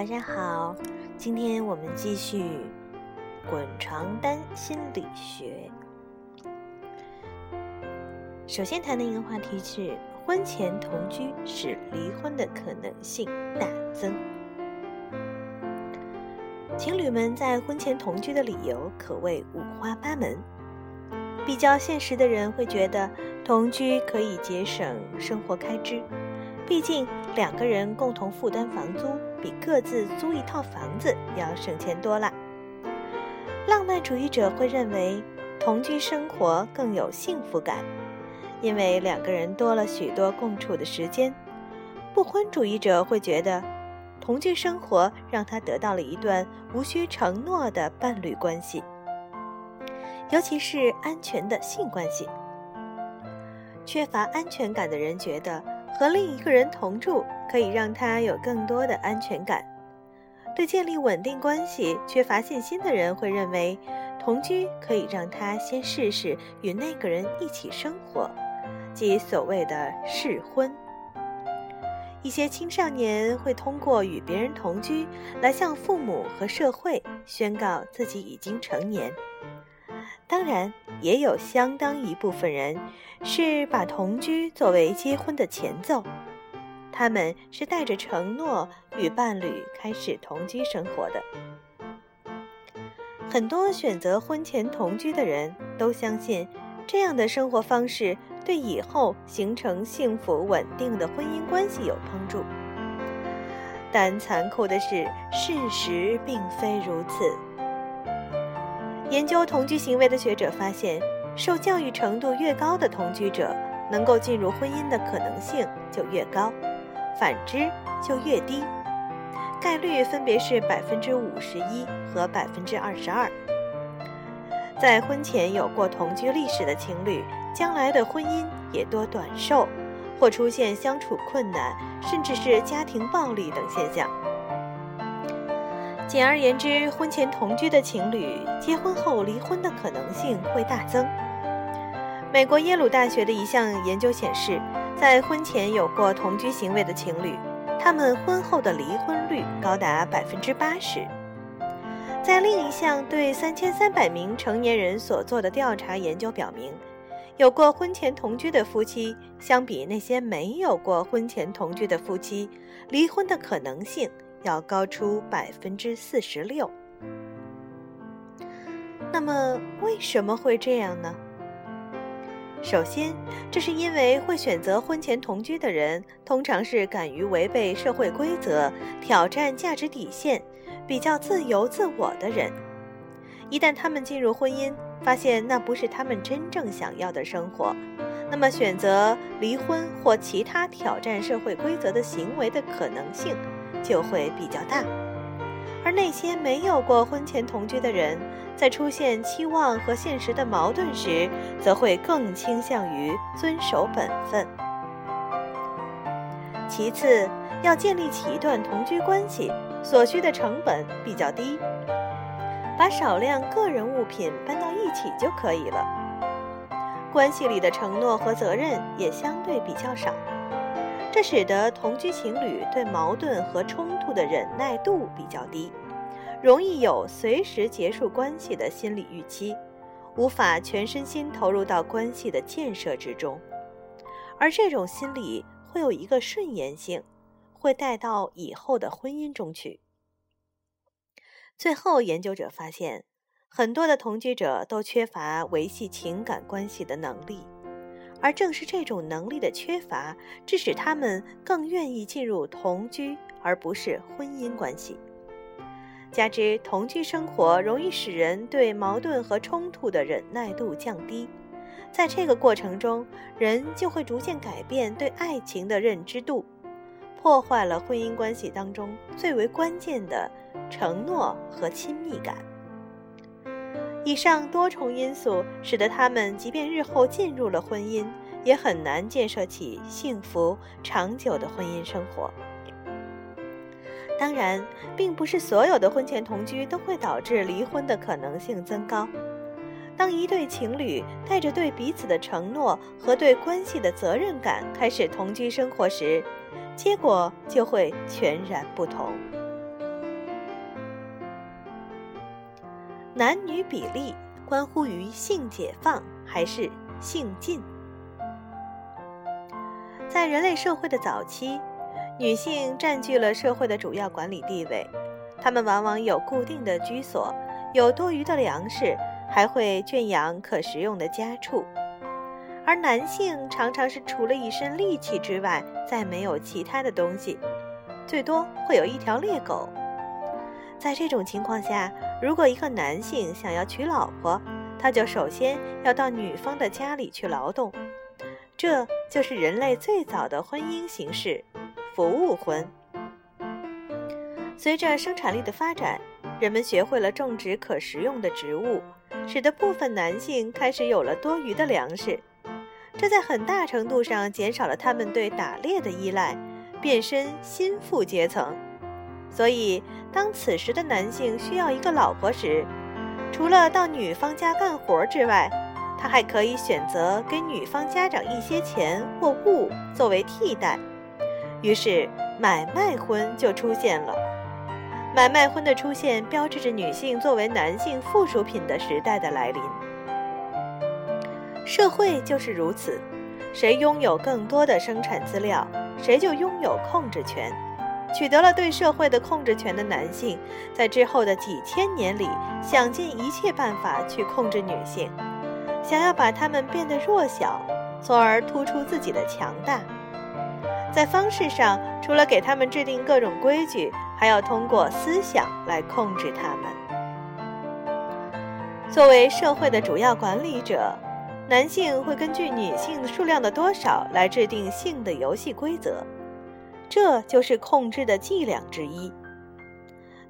晚上好。今天我们继续滚床单心理学。首先谈的一个话题是，婚前同居使离婚的可能性大增。情侣们在婚前同居的理由可谓五花八门。比较现实的人会觉得，同居可以节省生活开支，毕竟两个人共同负担房租，比各自租一套房子要省钱多了。浪漫主义者会认为，同居生活更有幸福感。因为两个人多了许多共处的时间，不婚主义者会觉得，同居生活让他得到了一段无需承诺的伴侣关系，尤其是安全的性关系。缺乏安全感的人觉得和另一个人同住可以让他有更多的安全感。对建立稳定关系缺乏信心的人会认为，同居可以让他先试试与那个人一起生活。即所谓的试婚，一些青少年会通过与别人同居来向父母和社会宣告自己已经成年。当然，也有相当一部分人是把同居作为结婚的前奏，他们是带着承诺与伴侣开始同居生活的。很多选择婚前同居的人都相信，这样的生活方式。对以后形成幸福稳定的婚姻关系有帮助，但残酷的是，事实并非如此。研究同居行为的学者发现，受教育程度越高的同居者，能够进入婚姻的可能性就越高，反之就越低，概率分别是百分之五十一和百分之二十二。在婚前有过同居历史的情侣。将来的婚姻也多短寿，或出现相处困难，甚至是家庭暴力等现象。简而言之，婚前同居的情侣结婚后离婚的可能性会大增。美国耶鲁大学的一项研究显示，在婚前有过同居行为的情侣，他们婚后的离婚率高达百分之八十。在另一项对三千三百名成年人所做的调查研究表明。有过婚前同居的夫妻，相比那些没有过婚前同居的夫妻，离婚的可能性要高出百分之四十六。那么为什么会这样呢？首先，这是因为会选择婚前同居的人，通常是敢于违背社会规则、挑战价值底线、比较自由自我的人。一旦他们进入婚姻，发现那不是他们真正想要的生活，那么选择离婚或其他挑战社会规则的行为的可能性就会比较大。而那些没有过婚前同居的人，在出现期望和现实的矛盾时，则会更倾向于遵守本分。其次，要建立起一段同居关系，所需的成本比较低。把少量个人物品搬到一起就可以了。关系里的承诺和责任也相对比较少，这使得同居情侣对矛盾和冲突的忍耐度比较低，容易有随时结束关系的心理预期，无法全身心投入到关系的建设之中。而这种心理会有一个顺延性，会带到以后的婚姻中去。最后，研究者发现，很多的同居者都缺乏维系情感关系的能力，而正是这种能力的缺乏，致使他们更愿意进入同居而不是婚姻关系。加之同居生活容易使人对矛盾和冲突的忍耐度降低，在这个过程中，人就会逐渐改变对爱情的认知度。破坏了婚姻关系当中最为关键的承诺和亲密感。以上多重因素使得他们即便日后进入了婚姻，也很难建设起幸福长久的婚姻生活。当然，并不是所有的婚前同居都会导致离婚的可能性增高。当一对情侣带着对彼此的承诺和对关系的责任感开始同居生活时，结果就会全然不同。男女比例关乎于性解放还是性禁？在人类社会的早期，女性占据了社会的主要管理地位，她们往往有固定的居所，有多余的粮食，还会圈养可食用的家畜。而男性常常是除了一身力气之外，再没有其他的东西，最多会有一条猎狗。在这种情况下，如果一个男性想要娶老婆，他就首先要到女方的家里去劳动，这就是人类最早的婚姻形式——服务婚。随着生产力的发展，人们学会了种植可食用的植物，使得部分男性开始有了多余的粮食，这在很大程度上减少了他们对打猎的依赖，变身心腹阶层。所以，当此时的男性需要一个老婆时，除了到女方家干活之外，他还可以选择给女方家长一些钱或物作为替代。于是，买卖婚就出现了。买卖婚的出现，标志着女性作为男性附属品的时代的来临。社会就是如此，谁拥有更多的生产资料，谁就拥有控制权。取得了对社会的控制权的男性，在之后的几千年里，想尽一切办法去控制女性，想要把她们变得弱小，从而突出自己的强大。在方式上，除了给他们制定各种规矩，还要通过思想来控制他们。作为社会的主要管理者，男性会根据女性数量的多少来制定性的游戏规则。这就是控制的伎俩之一。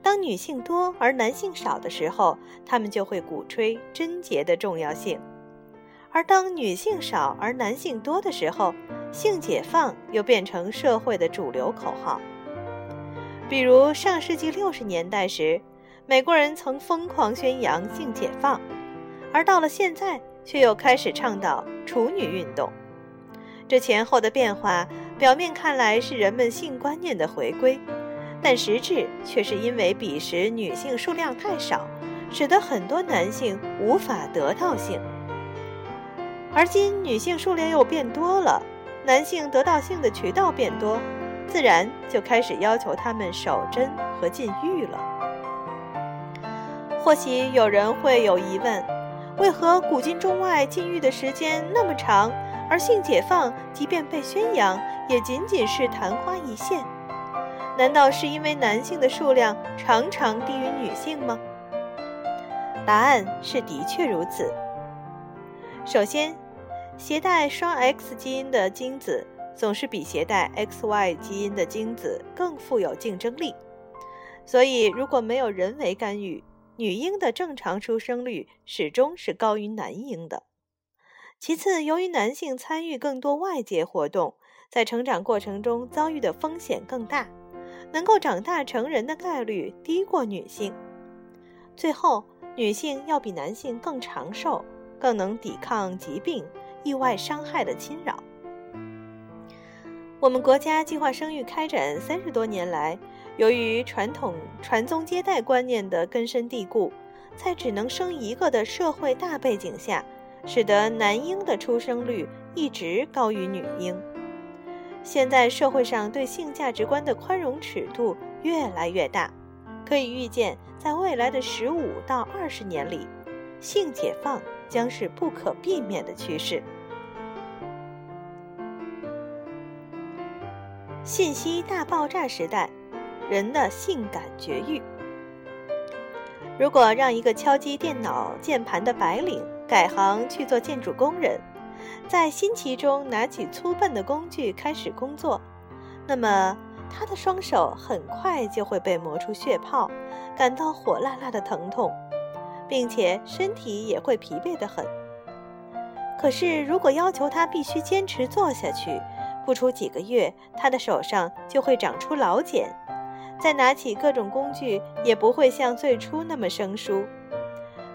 当女性多而男性少的时候，他们就会鼓吹贞洁的重要性；而当女性少而男性多的时候，性解放又变成社会的主流口号。比如上世纪六十年代时，美国人曾疯狂宣扬性解放，而到了现在，却又开始倡导处女运动。这前后的变化，表面看来是人们性观念的回归，但实质却是因为彼时女性数量太少，使得很多男性无法得到性。而今女性数量又变多了，男性得到性的渠道变多，自然就开始要求他们守贞和禁欲了。或许有人会有疑问：为何古今中外禁欲的时间那么长？而性解放，即便被宣扬，也仅仅是昙花一现。难道是因为男性的数量常常低于女性吗？答案是的确如此。首先，携带双 X 基因的精子总是比携带 XY 基因的精子更富有竞争力，所以如果没有人为干预，女婴的正常出生率始终是高于男婴的。其次，由于男性参与更多外界活动，在成长过程中遭遇的风险更大，能够长大成人的概率低过女性。最后，女性要比男性更长寿，更能抵抗疾病、意外伤害的侵扰。我们国家计划生育开展三十多年来，由于传统传宗接代观念的根深蒂固，在只能生一个的社会大背景下。使得男婴的出生率一直高于女婴。现在社会上对性价值观的宽容尺度越来越大，可以预见，在未来的十五到二十年里，性解放将是不可避免的趋势。信息大爆炸时代，人的性感绝育。如果让一个敲击电脑键盘的白领，改行去做建筑工人，在新奇中拿起粗笨的工具开始工作，那么他的双手很快就会被磨出血泡，感到火辣辣的疼痛，并且身体也会疲惫得很。可是，如果要求他必须坚持做下去，不出几个月，他的手上就会长出老茧，再拿起各种工具也不会像最初那么生疏。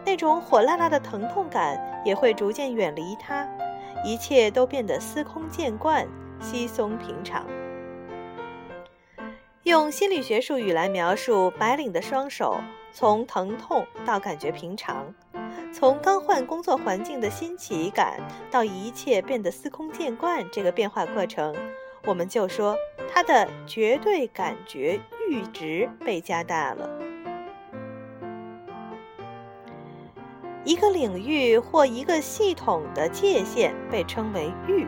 那种火辣辣的疼痛感也会逐渐远离他，一切都变得司空见惯、稀松平常。用心理学术语来描述白领的双手，从疼痛到感觉平常，从刚换工作环境的新奇感到一切变得司空见惯，这个变化过程，我们就说它的绝对感觉阈值被加大了。一个领域或一个系统的界限被称为阈，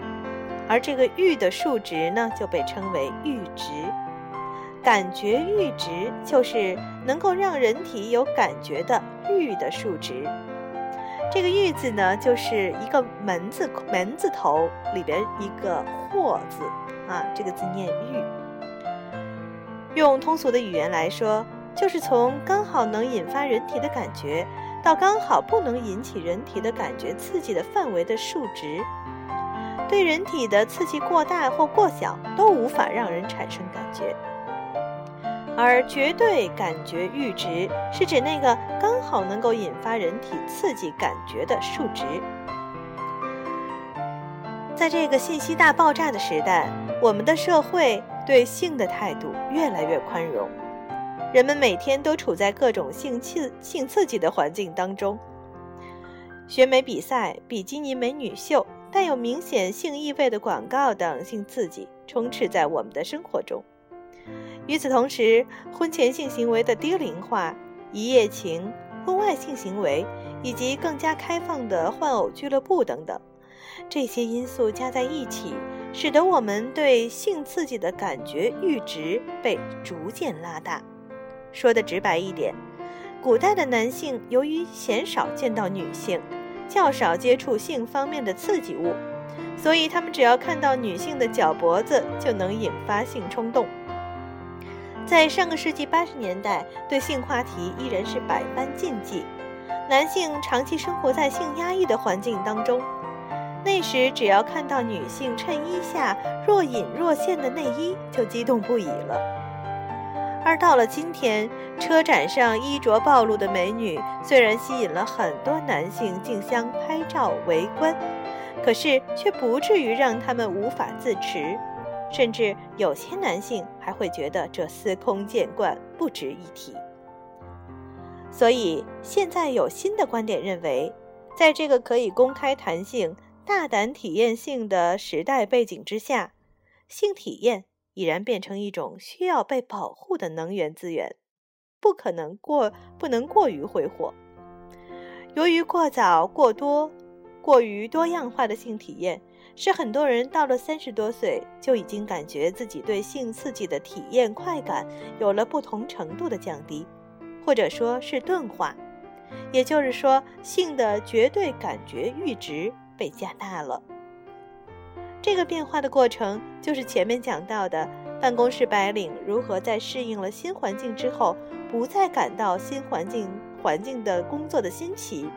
而这个阈的数值呢，就被称为阈值。感觉阈值就是能够让人体有感觉的阈的数值。这个阈字呢，就是一个门字门字头里边一个或字啊，这个字念阈。用通俗的语言来说，就是从刚好能引发人体的感觉，到刚好不能引起人体的感觉刺激的范围的数值。对人体的刺激过大或过小，都无法让人产生感觉。而绝对感觉阈值是指那个刚好能够引发人体刺激感觉的数值。在这个信息大爆炸的时代，我们的社会对性的态度越来越宽容，人们每天都处在各种性刺性刺激的环境当中，选美比赛、比基尼美女秀、带有明显性意味的广告等性刺激充斥在我们的生活中。与此同时，婚前性行为的低龄化、一夜情、婚外性行为，以及更加开放的换偶俱乐部等等，这些因素加在一起，使得我们对性刺激的感觉阈值被逐渐拉大。说的直白一点，古代的男性由于鲜少见到女性，较少接触性方面的刺激物，所以他们只要看到女性的脚脖子，就能引发性冲动。在上个世纪八十年代，对性话题依然是百般禁忌。男性长期生活在性压抑的环境当中，那时只要看到女性衬衣下若隐若现的内衣，就激动不已了。而到了今天，车展上衣着暴露的美女虽然吸引了很多男性竞相拍照围观，可是却不至于让他们无法自持。甚至有些男性还会觉得这司空见惯，不值一提。所以现在有新的观点认为，在这个可以公开谈性、大胆体验性的时代背景之下，性体验已然变成一种需要被保护的能源资源，不可能过不能过于挥霍。由于过早、过多、过于多样化的性体验。是很多人到了三十多岁就已经感觉自己对性刺激的体验快感有了不同程度的降低，或者说是钝化，也就是说，性的绝对感觉阈值被加大了。这个变化的过程就是前面讲到的办公室白领如何在适应了新环境之后，不再感到新环境环境的工作的新奇。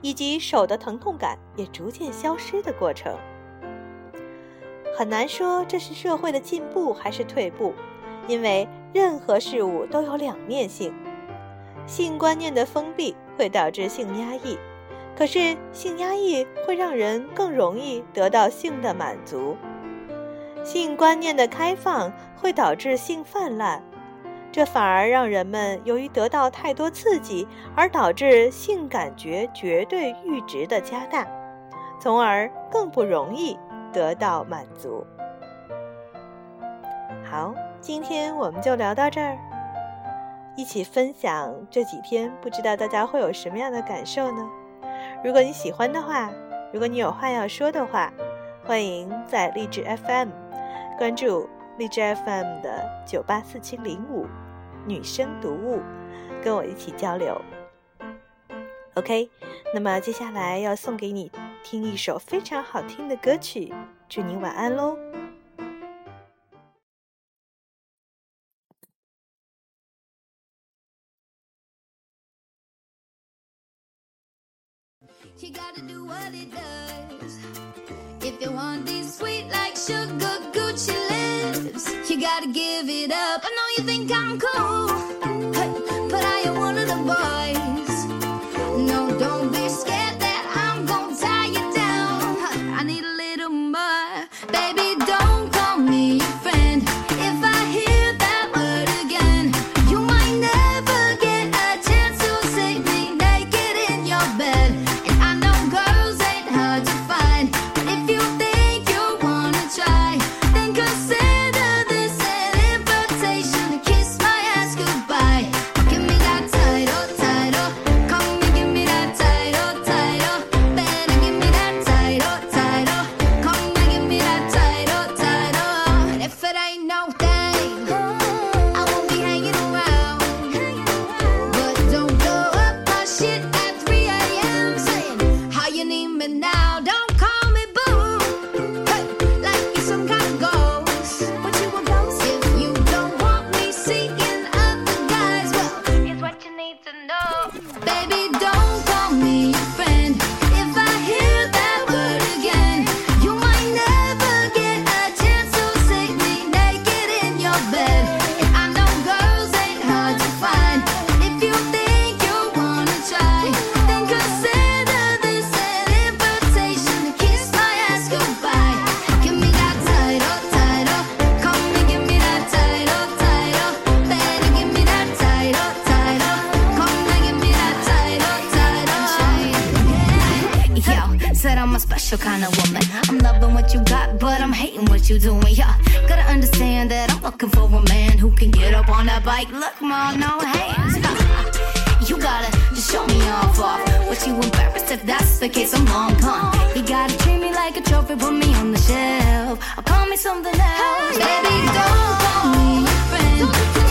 以及手的疼痛感也逐渐消失的过程，很难说这是社会的进步还是退步，因为任何事物都有两面性。性观念的封闭会导致性压抑，可是性压抑会让人更容易得到性的满足；性观念的开放会导致性泛滥。这反而让人们由于得到太多刺激，而导致性感觉绝对阈值的加大，从而更不容易得到满足。好，今天我们就聊到这儿，一起分享这几天，不知道大家会有什么样的感受呢？如果你喜欢的话，如果你有话要说的话，欢迎在励志 FM 关注。荔枝 FM 的九八四七零五女生读物，跟我一起交流。OK，那么接下来要送给你听一首非常好听的歌曲，祝你晚安喽。You gotta do what it does. If you want this sweet like sugar Gucci lips, you gotta give it up. I know you think I'm cool. Special kind of woman. I'm loving what you got, but I'm hating what you doing. Yeah, gotta understand that I'm looking for a man who can get up on that bike. Look, mom, no hands. You gotta just show me off off. What you embarrassed if that's the case? I'm long gone. You gotta treat me like a trophy, put me on the shelf. Or call me something else. Baby, don't call me your friend.